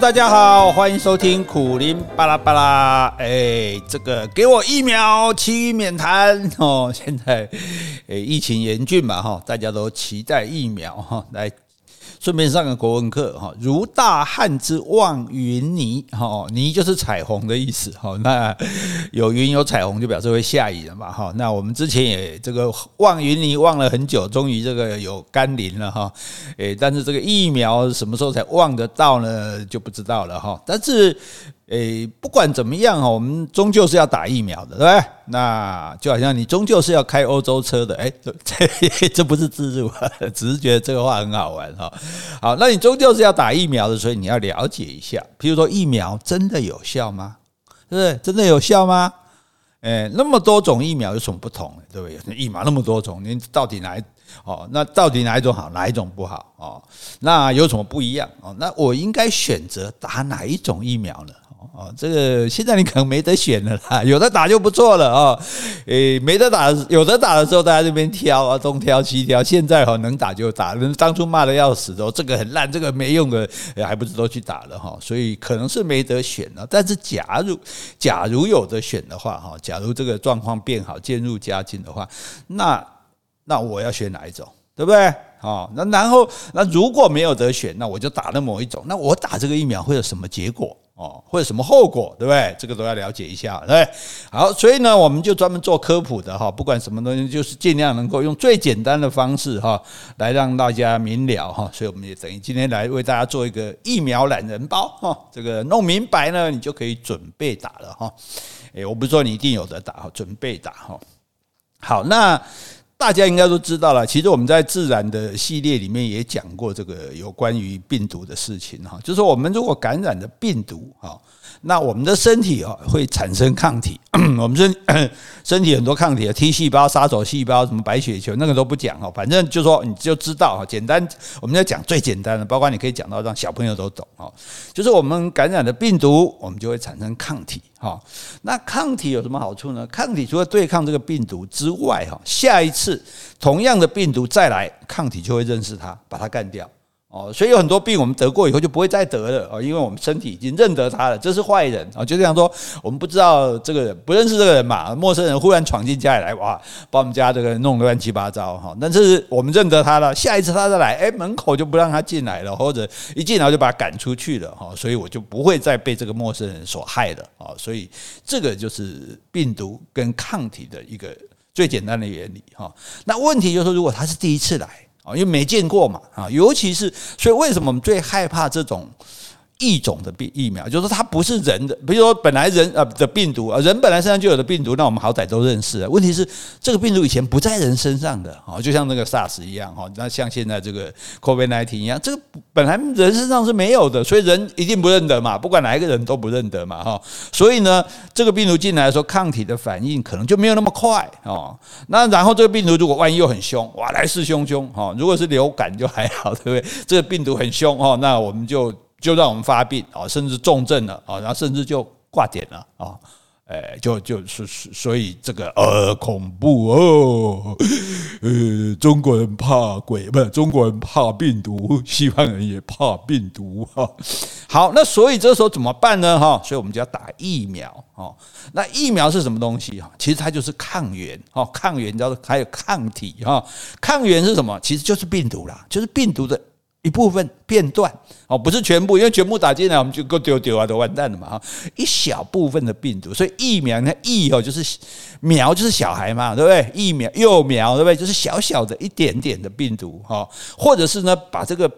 大家好，欢迎收听苦林巴拉巴拉。哎，这个给我疫苗，其余免谈哦。现在，哎，疫情严峻嘛，哈，大家都期待疫苗哈，来。顺便上个国文课哈，如大旱之望云霓哈，霓就是彩虹的意思哈。那有云有彩虹就表示会下雨了嘛哈。那我们之前也这个望云霓望了很久，终于这个有甘霖了哈。诶，但是这个疫苗什么时候才望得到呢？就不知道了哈。但是。诶，不管怎么样哦，我们终究是要打疫苗的，对不对？那就好像你终究是要开欧洲车的，诶，这 这不是自助，只是觉得这个话很好玩哈。好，那你终究是要打疫苗的，所以你要了解一下，譬如说疫苗真的有效吗？对不对？真的有效吗？诶，那么多种疫苗有什么不同？对不对？疫苗那么多种，你到底哪一哦？那到底哪一种好，哪一种不好？哦，那有什么不一样？哦，那我应该选择打哪一种疫苗呢？哦，这个现在你可能没得选了啦，有的打就不错了啊。诶，没得打，有的打的时候，大家这边挑啊，东挑西挑。现在哈，能打就打，人当初骂的要死的，这个很烂，这个没用的，还不是都去打了哈。所以可能是没得选了。但是假如假如有得选的话哈，假如这个状况变好，渐入佳境的话，那那我要选哪一种，对不对？哦，那然后那如果没有得选，那我就打那某一种。那我打这个疫苗会有什么结果？哦，会有什么后果，对不对？这个都要了解一下，对？好，所以呢，我们就专门做科普的哈，不管什么东西，就是尽量能够用最简单的方式哈，来让大家明了哈。所以我们也等于今天来为大家做一个疫苗懒人包哈，这个弄明白呢，你就可以准备打了哈。诶，我不是说你一定有得打哈，准备打哈。好，那。大家应该都知道了，其实我们在自然的系列里面也讲过这个有关于病毒的事情哈，就是我们如果感染的病毒哈。那我们的身体啊会产生抗体，我们身 身体很多抗体的 T 细胞、杀手细胞、什么白血球，那个都不讲哈，反正就说你就知道哈，简单我们要讲最简单的，包括你可以讲到让小朋友都懂哈，就是我们感染的病毒，我们就会产生抗体好。那抗体有什么好处呢？抗体除了对抗这个病毒之外哈，下一次同样的病毒再来，抗体就会认识它，把它干掉。哦，所以有很多病我们得过以后就不会再得了哦，因为我们身体已经认得他了，这是坏人啊，就这样说，我们不知道这个人，不认识这个人嘛，陌生人忽然闯进家里来，哇，把我们家这个弄得乱七八糟哈，但是我们认得他了，下一次他再来，诶，门口就不让他进来了，或者一进来就把他赶出去了哈，所以我就不会再被这个陌生人所害了啊，所以这个就是病毒跟抗体的一个最简单的原理哈。那问题就是说，如果他是第一次来。啊，因为没见过嘛，啊，尤其是所以为什么我们最害怕这种异种的病疫苗？就是它不是人的，比如说本来人呃的病毒啊，人本来身上就有的病毒，那我们好歹都认识了。问题是这个病毒以前不在人身上的，啊，就像那个 SARS 一样，哈，那像现在这个 COVID-19 一样，这个本来人身上是没有的，所以人一定不认得嘛，不管哪一个人都不认得嘛，哈。所以呢，这个病毒进来的时候，抗体的反应可能就没有那么快，哦。那然后这个病毒如果万一又很凶，哇，来势汹汹，哈，如果是流感就还好，对不对？这个病毒很凶，哦，那我们就。就让我们发病啊，甚至重症了啊，然后甚至就挂点了啊，哎，就就是所以这个呃恐怖哦，呃中国人怕鬼不是中国人怕病毒，西方人也怕病毒哈。好，那所以这时候怎么办呢？哈，所以我们就要打疫苗哦。那疫苗是什么东西哈？其实它就是抗原哦，抗原叫做还有抗体哈。抗原是什么？其实就是病毒啦，就是病毒的。一部分片段哦，不是全部，因为全部打进来我们就够丢丢啊，都完蛋了嘛哈！一小部分的病毒，所以疫苗呢，疫哦就是苗就是小孩嘛，对不对？疫苗幼苗对不对？就是小小的一点点的病毒哈，或者是呢，把这个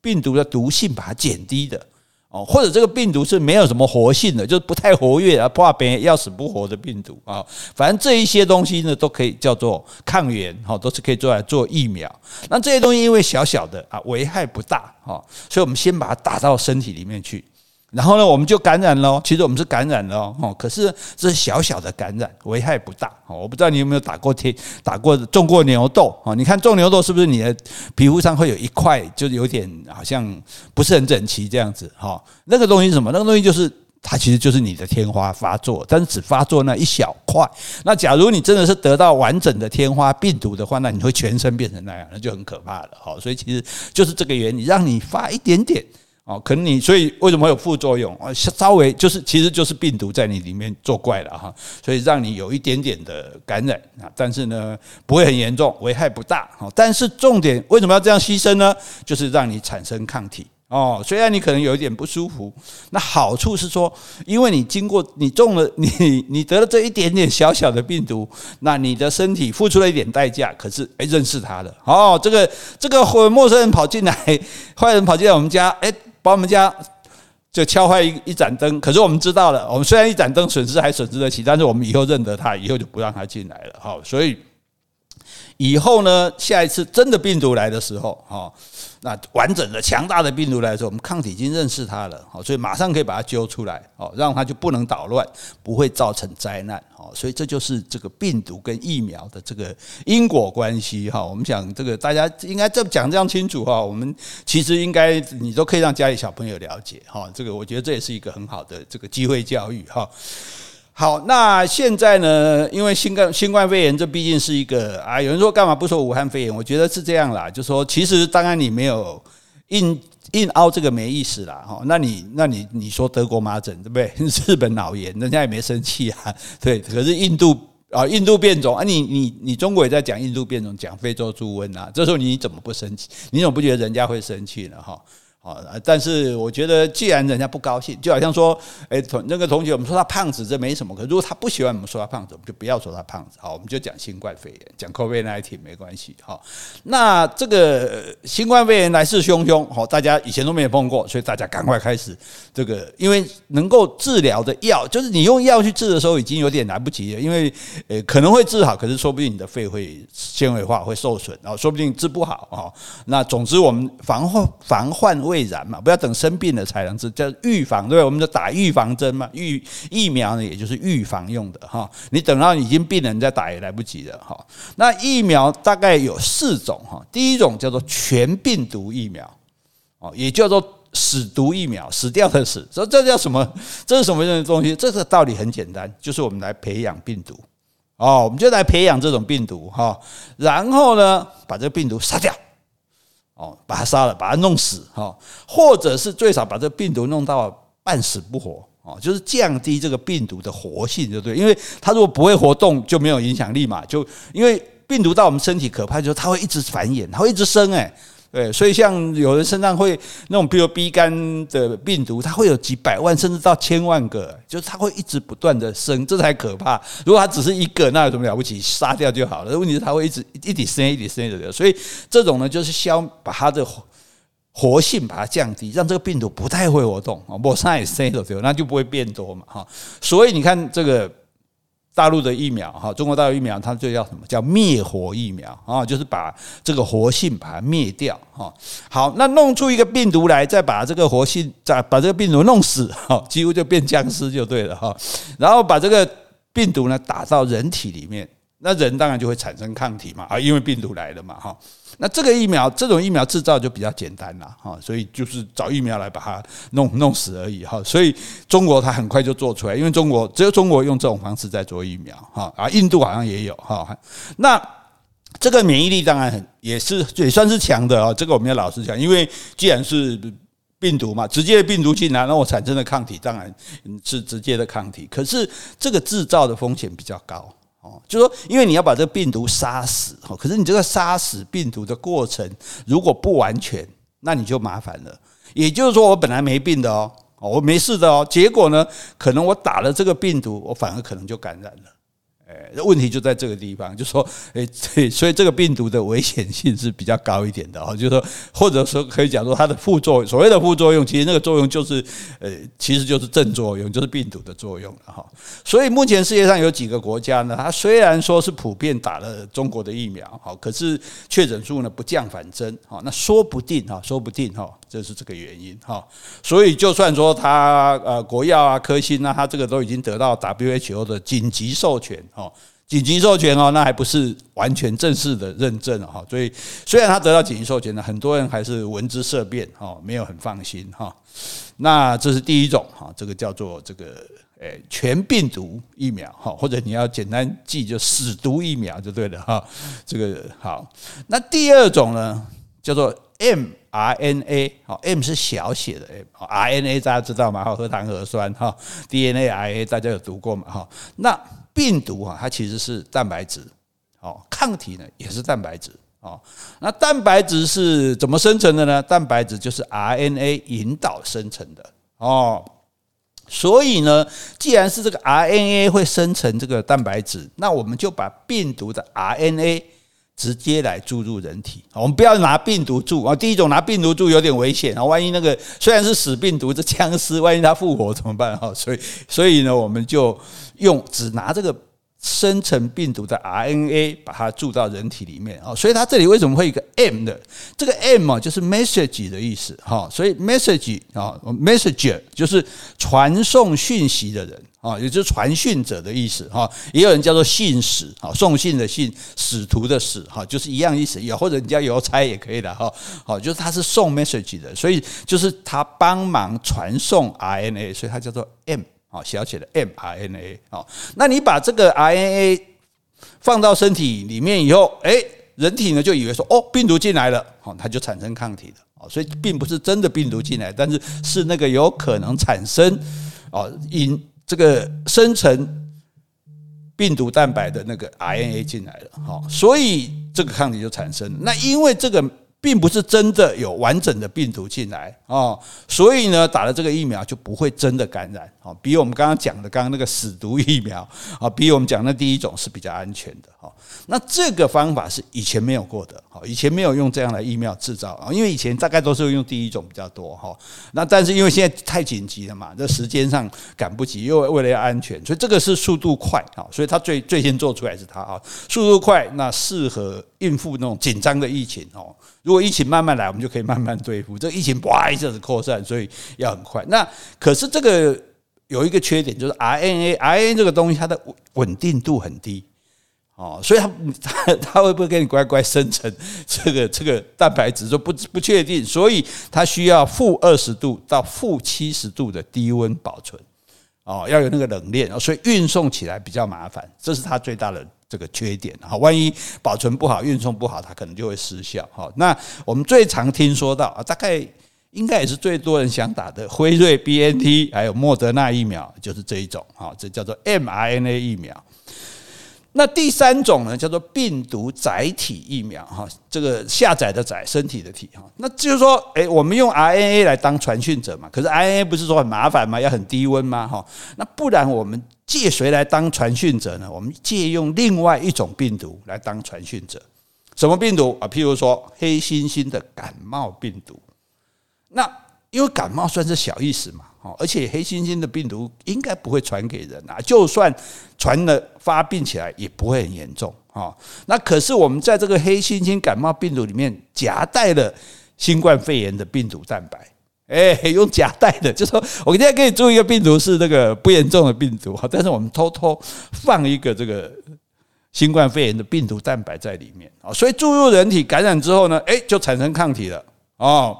病毒的毒性把它减低的。哦，或者这个病毒是没有什么活性的，就是不太活跃啊，怕别人要死不活的病毒啊。反正这一些东西呢，都可以叫做抗原，哈，都是可以做来做疫苗。那这些东西因为小小的啊，危害不大，哈，所以我们先把它打到身体里面去。然后呢，我们就感染了。其实我们是感染了哦，可是这是小小的感染，危害不大。我不知道你有没有打过天，打过种过牛痘啊？你看种牛痘是不是你的皮肤上会有一块，就是有点好像不是很整齐这样子哈？那个东西是什么？那个东西就是它其实就是你的天花发作，但是只发作那一小块。那假如你真的是得到完整的天花病毒的话，那你会全身变成那样，那就很可怕了。好，所以其实就是这个原理，让你发一点点。哦，可能你所以为什么会有副作用啊？稍微就是其实就是病毒在你里面作怪了哈，所以让你有一点点的感染啊，但是呢不会很严重，危害不大哈。但是重点为什么要这样牺牲呢？就是让你产生抗体哦。虽然你可能有一点不舒服，那好处是说，因为你经过你中了你你得了这一点点小小的病毒，那你的身体付出了一点代价，可是诶认识他了哦，这个这个陌生人跑进来，坏人跑进来我们家诶。把我们家就敲坏一一盏灯，可是我们知道了，我们虽然一盏灯损失还损失得起，但是我们以后认得他，以后就不让他进来了。好，所以以后呢，下一次真的病毒来的时候，哈。那完整的强大的病毒来说，我们抗体已经认识它了，好，所以马上可以把它揪出来，哦，让它就不能捣乱，不会造成灾难，哦，所以这就是这个病毒跟疫苗的这个因果关系，哈，我们讲这个大家应该这讲这样清楚，哈，我们其实应该你都可以让家里小朋友了解，哈，这个我觉得这也是一个很好的这个机会教育，哈。好，那现在呢？因为新冠新冠肺炎，这毕竟是一个啊，有人说干嘛不说武汉肺炎？我觉得是这样啦，就说其实当然你没有硬硬凹这个没意思啦，哈。那你那你你说德国麻疹对不对？日本脑炎，人家也没生气啊，对。可是印度啊，印度变种啊，你你你中国也在讲印度变种，讲非洲猪瘟啊，这时候你怎么不生气？你怎么不觉得人家会生气呢？哈。啊，但是我觉得，既然人家不高兴，就好像说，哎，同那个同学，我们说他胖子，这没什么。可如果他不喜欢我们说他胖子，我们就不要说他胖子。好，我们就讲新冠肺炎，讲 COVID nineteen 没关系。好，那这个新冠肺炎来势汹汹，好，大家以前都没有碰过，所以大家赶快开始这个，因为能够治疗的药，就是你用药去治的时候，已经有点来不及了，因为呃可能会治好，可是说不定你的肺会纤维化，会受损，然后说不定治不好啊。那总之，我们防患防患未然嘛，不要等生病了才能治，叫预防，对，我们就打预防针嘛，预疫苗呢，也就是预防用的哈。你等到已经病了，再打也来不及了哈。那疫苗大概有四种哈，第一种叫做全病毒疫苗，哦，也叫做死毒疫苗，死掉的死。说这叫什么？这是什么样的东西？这个道理很简单，就是我们来培养病毒，哦，我们就来培养这种病毒哈，然后呢，把这个病毒杀掉。哦，把他杀了，把他弄死，哈，或者是最少把这病毒弄到半死不活，哦，就是降低这个病毒的活性，就对，因为它如果不会活动，就没有影响力嘛，就因为病毒到我们身体可怕，就是它会一直繁衍，它会一直生，哎。对，所以像有人身上会那种，比如 B 肝的病毒，它会有几百万甚至到千万个，就是它会一直不断的生，这才可怕。如果它只是一个，那有什么了不起？杀掉就好了。问题是它会一直一直生，一直生的。所以这种呢，就是消把它的活性把它降低，让这个病毒不太会活动啊，不生也生的对，那就不会变多嘛哈。所以你看这个。大陆的疫苗哈，中国大陆疫苗，它就叫什么？叫灭活疫苗啊，就是把这个活性把它灭掉哈。好，那弄出一个病毒来，再把这个活性再把这个病毒弄死哈，几乎就变僵尸就对了哈。然后把这个病毒呢打到人体里面。那人当然就会产生抗体嘛，啊，因为病毒来了嘛，哈。那这个疫苗，这种疫苗制造就比较简单了，哈，所以就是找疫苗来把它弄弄死而已，哈。所以中国它很快就做出来，因为中国只有中国用这种方式在做疫苗，哈，啊，印度好像也有，哈。那这个免疫力当然很也是也算是强的啊，这个我们要老实讲，因为既然是病毒嘛，直接的病毒进来，那我产生的抗体当然是直接的抗体，可是这个制造的风险比较高。哦，就说，因为你要把这个病毒杀死哦，可是你这个杀死病毒的过程如果不完全，那你就麻烦了。也就是说，我本来没病的哦，我没事的哦，结果呢，可能我打了这个病毒，我反而可能就感染了。诶，问题就在这个地方，就说，诶，对，所以这个病毒的危险性是比较高一点的哦，就是说，或者说可以讲说它的副作用，所谓的副作用，其实那个作用就是，呃，其实就是正作用，就是病毒的作用了哈。所以目前世界上有几个国家呢，它虽然说是普遍打了中国的疫苗，哈，可是确诊数呢不降反增，哈，那说不定哈，说不定哈，这是这个原因哈。所以就算说它呃国药啊、科兴啊，它这个都已经得到 WHO 的紧急授权哈。紧急授权哦，那还不是完全正式的认证哈，所以虽然他得到紧急授权呢，很多人还是闻之色变哈，没有很放心哈。那这是第一种哈，这个叫做这个诶全病毒疫苗哈，或者你要简单记就死毒疫苗就对了哈。这个好，那第二种呢，叫做 mRNA，好，M 是小写的 M，RNA 大家知道吗？哈，核糖核酸哈，DNA、RNA 大家有读过吗？哈，那病毒啊，它其实是蛋白质，哦，抗体呢也是蛋白质，哦，那蛋白质是怎么生成的呢？蛋白质就是 RNA 引导生成的，哦，所以呢，既然是这个 RNA 会生成这个蛋白质，那我们就把病毒的 RNA 直接来注入人体，我们不要拿病毒注啊。第一种拿病毒注有点危险啊，万一那个虽然是死病毒，这僵尸，万一它复活怎么办 哈？所以，所以呢，我们就用只拿这个。生成病毒的 RNA，把它注到人体里面啊，所以它这里为什么会有一个 M 的？这个 M 啊，就是 message 的意思哈，所以 message 啊，messenger 就是传送讯息的人啊，也就是传讯者的意思哈。也有人叫做信使啊，送信的信，使徒的使哈，就是一样意思。也或者你叫邮差也可以的哈。好，就是他是送 message 的，所以就是他帮忙传送 RNA，所以它叫做 M。好，小写的 mRNA，好，那你把这个 RNA 放到身体里面以后，诶，人体呢就以为说，哦，病毒进来了，好，它就产生抗体了，哦，所以并不是真的病毒进来，但是是那个有可能产生，哦，引这个生成病毒蛋白的那个 RNA 进来了，好，所以这个抗体就产生。那因为这个。并不是真的有完整的病毒进来哦，所以呢，打了这个疫苗就不会真的感染哦，比我们刚刚讲的刚刚那个死毒疫苗啊，比我们讲的第一种是比较安全的哈。那这个方法是以前没有过的，以前没有用这样的疫苗制造啊，因为以前大概都是用第一种比较多哈。那但是因为现在太紧急了嘛，这时间上赶不及，又为了要安全，所以这个是速度快啊，所以它最最先做出来是它啊，速度快，那适合应付那种紧张的疫情哦。如果疫情慢慢来，我们就可以慢慢对付。这疫情哇一下子扩散，所以要很快。那可是这个有一个缺点，就是 RNA，RNA 这个东西它的稳定度很低哦，所以它它 它会不会给你乖乖生成这个这个蛋白质，就不不确定。所以它需要负二十度到负七十度的低温保存哦，要有那个冷链，所以运送起来比较麻烦，这是它最大的。这个缺点哈，万一保存不好、运送不好，它可能就会失效哈。那我们最常听说到啊，大概应该也是最多人想打的辉瑞 BNT 还有莫德纳疫苗，就是这一种哈，这叫做 mRNA 疫苗。那第三种呢，叫做病毒载体疫苗哈，这个下载的载，身体的体哈。那就是说，诶，我们用 RNA 来当传讯者嘛，可是 RNA 不是说很麻烦吗？要很低温吗？哈，那不然我们借谁来当传讯者呢？我们借用另外一种病毒来当传讯者。什么病毒啊？譬如说黑猩猩的感冒病毒。那因为感冒算是小意思嘛。哦，而且黑猩猩的病毒应该不会传给人啊，就算传了发病起来也不会很严重啊。那可是我们在这个黑猩猩感冒病毒里面夹带了新冠肺炎的病毒蛋白，诶，用夹带的，就是说我今天可以注意一个病毒是那个不严重的病毒，但是我们偷偷放一个这个新冠肺炎的病毒蛋白在里面啊，所以注入人体感染之后呢，诶，就产生抗体了哦，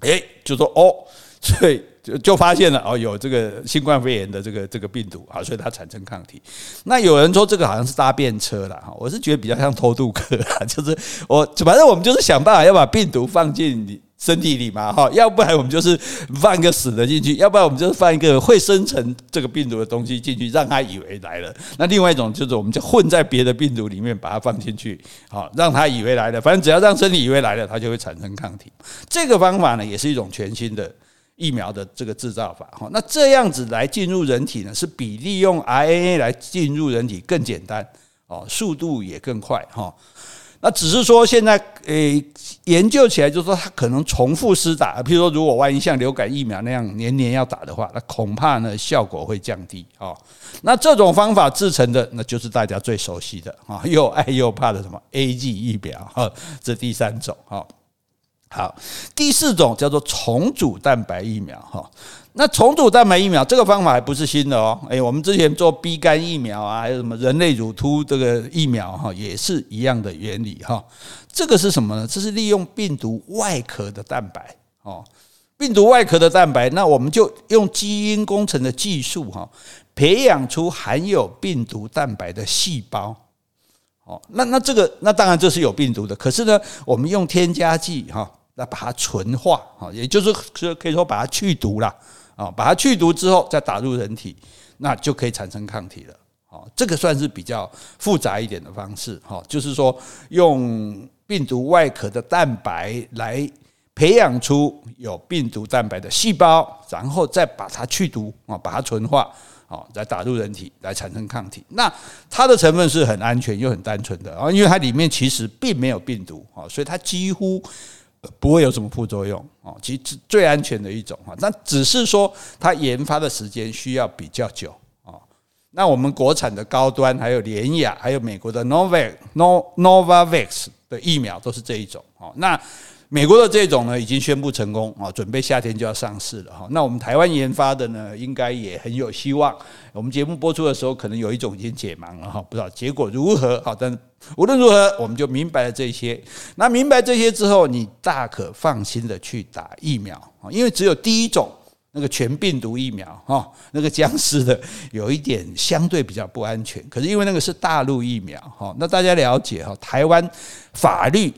诶，就说哦，所以。就就发现了哦，有这个新冠肺炎的这个这个病毒啊，所以它产生抗体。那有人说这个好像是搭便车了哈，我是觉得比较像偷渡客啊，就是我反正我们就是想办法要把病毒放进你身体里嘛哈，要不然我们就是放一个死的进去，要不然我们就是放一个会生成这个病毒的东西进去，让他以为来了。那另外一种就是我们就混在别的病毒里面把它放进去，好让他以为来了，反正只要让身体以为来了，它就会产生抗体。这个方法呢，也是一种全新的。疫苗的这个制造法哈，那这样子来进入人体呢，是比利用 RNA 来进入人体更简单哦，速度也更快哈。那只是说现在诶研究起来，就是说它可能重复施打，譬如说如果万一像流感疫苗那样年年要打的话，那恐怕呢效果会降低哦。那这种方法制成的，那就是大家最熟悉的啊，又爱又怕的什么 A G 疫苗哈，这第三种哈。好，第四种叫做重组蛋白疫苗哈。那重组蛋白疫苗这个方法还不是新的哦。诶，我们之前做 B 肝疫苗啊，还有什么人类乳突这个疫苗哈，也是一样的原理哈。这个是什么呢？这是利用病毒外壳的蛋白哦。病毒外壳的蛋白，那我们就用基因工程的技术哈，培养出含有病毒蛋白的细胞。哦，那那这个那当然这是有病毒的，可是呢，我们用添加剂哈来把它纯化啊，也就是说可以说把它去毒了啊，把它去毒之后再打入人体，那就可以产生抗体了。啊，这个算是比较复杂一点的方式哈，就是说用病毒外壳的蛋白来培养出有病毒蛋白的细胞，然后再把它去毒啊，把它纯化。哦，再打入人体来产生抗体，那它的成分是很安全又很单纯的啊，因为它里面其实并没有病毒啊，所以它几乎不会有什么副作用哦，其实最安全的一种哈，那只是说它研发的时间需要比较久啊。那我们国产的高端，还有联雅，还有美国的 Novavax Novavax 的疫苗都是这一种哦，那。美国的这种呢，已经宣布成功啊，准备夏天就要上市了哈。那我们台湾研发的呢，应该也很有希望。我们节目播出的时候，可能有一种已经解盲了哈，不知道结果如何。好，但无论如何，我们就明白了这些。那明白这些之后，你大可放心的去打疫苗啊，因为只有第一种那个全病毒疫苗哈，那个僵尸的有一点相对比较不安全。可是因为那个是大陆疫苗哈，那大家了解哈，台湾法律。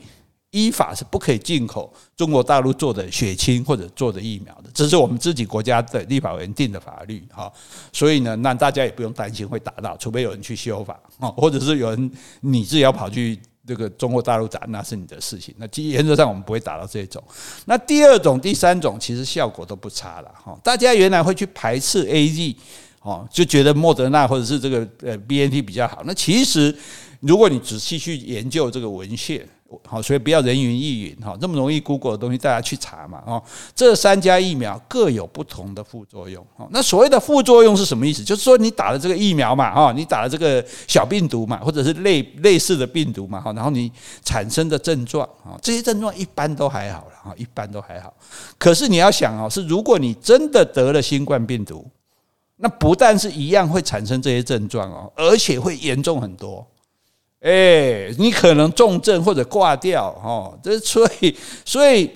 依法是不可以进口中国大陆做的血清或者做的疫苗的，这是我们自己国家的立法委员定的法律哈，所以呢，那大家也不用担心会打到，除非有人去修法啊，或者是有人你自己要跑去这个中国大陆打，那是你的事情。那基原则上我们不会打到这种。那第二种、第三种其实效果都不差了哈。大家原来会去排斥 AZ 哦，就觉得莫德纳或者是这个呃 BNT 比较好。那其实如果你仔细去研究这个文献。好，所以不要人云亦云哈，这么容易 Google 的东西，大家去查嘛哦。这三家疫苗各有不同的副作用哦。那所谓的副作用是什么意思？就是说你打了这个疫苗嘛哈，你打了这个小病毒嘛，或者是类类似的病毒嘛哈，然后你产生的症状啊，这些症状一般都还好了哈，一般都还好。可是你要想哦，是如果你真的得了新冠病毒，那不但是一样会产生这些症状哦，而且会严重很多。哎，你可能重症或者挂掉哦，这 所以所以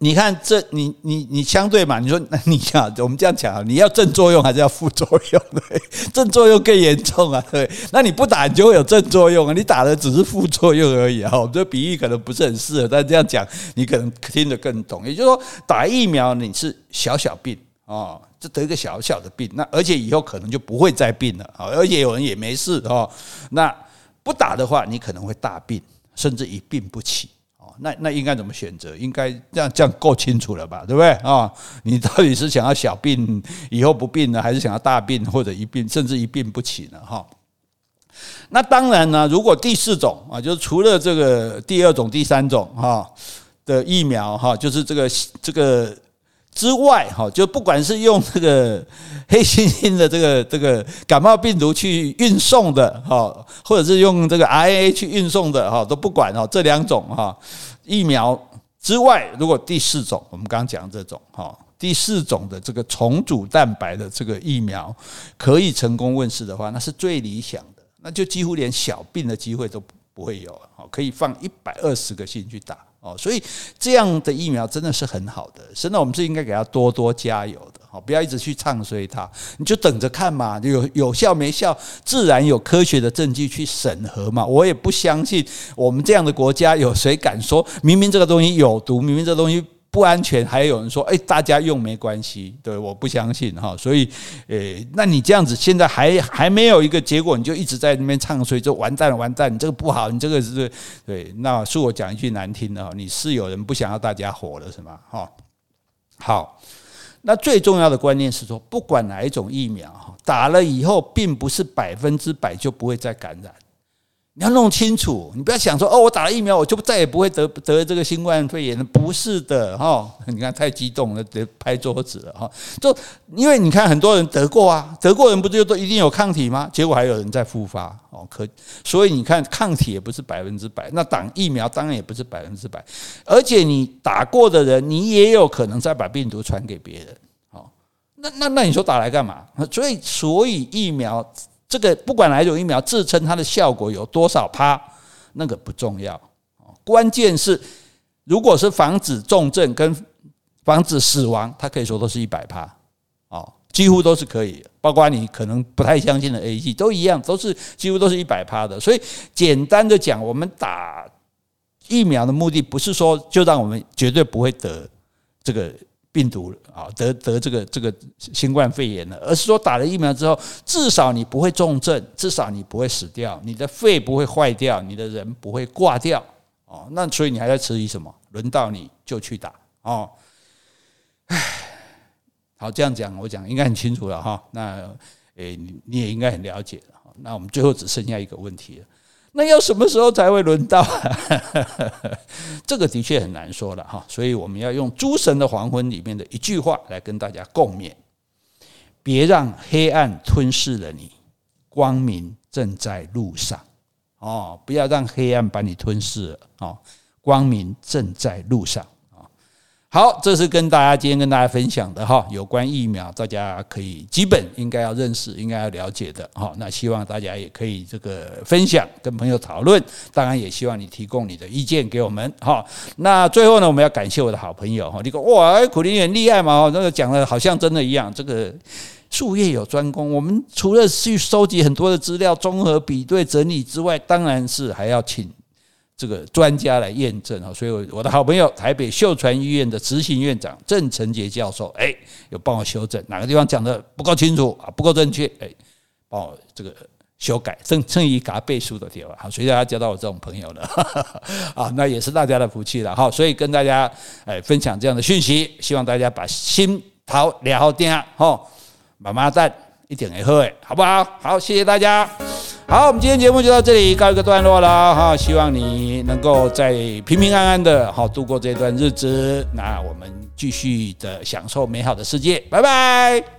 你看这你你你相对嘛，你说那 你想我们这样讲，你要正作用还是要副作用？对，正作用更严重啊，对，那你不打你就会有正作用啊，你打的只是副作用而已啊。这比喻可能不是很适合，但这样讲你可能听得更懂。也就是说，打疫苗你是小小病啊，就得一个小小的病，那而且以后可能就不会再病了啊，而且有人也没事哦，那。不打的话，你可能会大病，甚至一病不起哦。那那应该怎么选择？应该这样这样够清楚了吧？对不对啊？你到底是想要小病以后不病呢，还是想要大病或者一病甚至一病不起呢？哈。那当然呢，如果第四种啊，就是除了这个第二种、第三种哈的疫苗哈，就是这个这个。之外，哈，就不管是用这个黑猩猩的这个这个感冒病毒去运送的，哈，或者是用这个 RNA 去运送的，哈，都不管哈，这两种哈疫苗之外，如果第四种，我们刚刚讲这种，哈，第四种的这个重组蛋白的这个疫苗可以成功问世的话，那是最理想的，那就几乎连小病的机会都不会有，可以放一百二十个心去打。哦，所以这样的疫苗真的是很好的，真的我们是应该给他多多加油的，好，不要一直去唱衰它，你就等着看嘛，有有效没效，自然有科学的证据去审核嘛。我也不相信我们这样的国家有谁敢说明明这个东西有毒，明明这个东西。不安全，还有人说，哎，大家用没关系，对，我不相信哈，所以，诶，那你这样子，现在还还没有一个结果，你就一直在那边唱衰，就完蛋了，完蛋，你这个不好，你这个是，对，那恕我讲一句难听的哈，你是有人不想要大家活了是吗？哈，好，那最重要的观念是说，不管哪一种疫苗哈，打了以后，并不是百分之百就不会再感染。你要弄清楚，你不要想说哦，我打了疫苗，我就再也不会得得这个新冠肺炎了。不是的，哈，你看太激动了，得拍桌子了，哈。就因为你看很多人得过啊，得过人不就都一定有抗体吗？结果还有人在复发，哦，可所以你看抗体也不是百分之百，那打疫苗当然也不是百分之百，而且你打过的人，你也有可能再把病毒传给别人，好，那那那你说打来干嘛？所以所以疫苗。这个不管哪一种疫苗，自称它的效果有多少趴，那个不重要。关键是，如果是防止重症跟防止死亡，它可以说都是一百趴。哦，几乎都是可以，包括你可能不太相信的 A G 都一样，都是几乎都是一百趴的。所以简单的讲，我们打疫苗的目的不是说就让我们绝对不会得这个病毒啊，得得这个这个新冠肺炎了，而是说打了疫苗之后，至少你不会重症，至少你不会死掉，你的肺不会坏掉，你的人不会挂掉哦。那所以你还在迟疑什么？轮到你就去打哦。唉。好，这样讲我讲应该很清楚了哈。那诶，你你也应该很了解了。那我们最后只剩下一个问题了，那要什么时候才会轮到？这个的确很难说了哈。所以我们要用《诸神的黄昏》里面的一句话来跟大家共勉：别让黑暗吞噬了你，光明正在路上。哦，不要让黑暗把你吞噬了哦，光明正在路上。好，这是跟大家今天跟大家分享的哈，有关疫苗，大家可以基本应该要认识，应该要了解的哈。那希望大家也可以这个分享，跟朋友讨论。当然也希望你提供你的意见给我们哈。那最后呢，我们要感谢我的好朋友哈。你说哇，苦苓很厉害嘛？那个讲的好像真的一样。这个术业有专攻，我们除了去收集很多的资料，综合比对整理之外，当然是还要请。这个专家来验证啊，所以我的好朋友台北秀传医院的执行院长郑成杰教授，哎，有帮我修正哪个地方讲的不够清楚啊，不够正确，哎，帮我这个修改，正正义给他背书的地方，好，所以大家交到我这种朋友了，啊，那也是大家的福气了哈，所以跟大家哎分享这样的讯息，希望大家把心掏了定哈，妈妈蛋一点也喝哎，好不好？好，谢谢大家。好，我们今天节目就到这里告一个段落了哈，希望你能够在平平安安的好度过这段日子，那我们继续的享受美好的世界，拜拜。